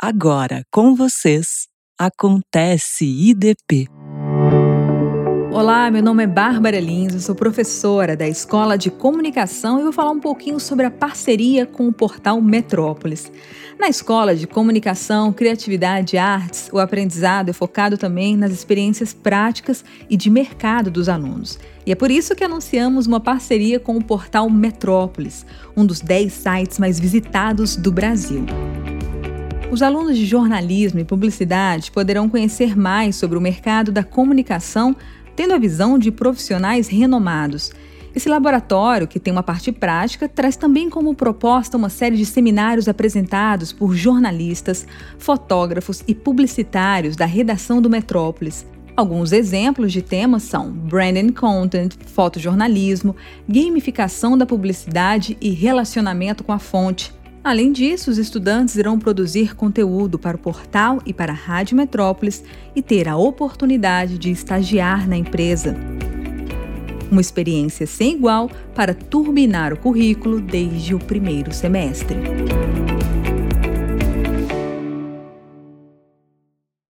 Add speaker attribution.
Speaker 1: Agora com vocês, Acontece IDP.
Speaker 2: Olá, meu nome é Bárbara Lins, eu sou professora da Escola de Comunicação e vou falar um pouquinho sobre a parceria com o portal Metrópolis. Na Escola de Comunicação, Criatividade e Artes, o aprendizado é focado também nas experiências práticas e de mercado dos alunos. E é por isso que anunciamos uma parceria com o portal Metrópolis, um dos 10 sites mais visitados do Brasil. Os alunos de jornalismo e publicidade poderão conhecer mais sobre o mercado da comunicação, tendo a visão de profissionais renomados. Esse laboratório, que tem uma parte prática, traz também como proposta uma série de seminários apresentados por jornalistas, fotógrafos e publicitários da redação do Metrópolis. Alguns exemplos de temas são branding content, fotojornalismo, gamificação da publicidade e relacionamento com a fonte. Além disso, os estudantes irão produzir conteúdo para o portal e para a Rádio Metrópolis e ter a oportunidade de estagiar na empresa. Uma experiência sem igual para turbinar o currículo desde o primeiro semestre.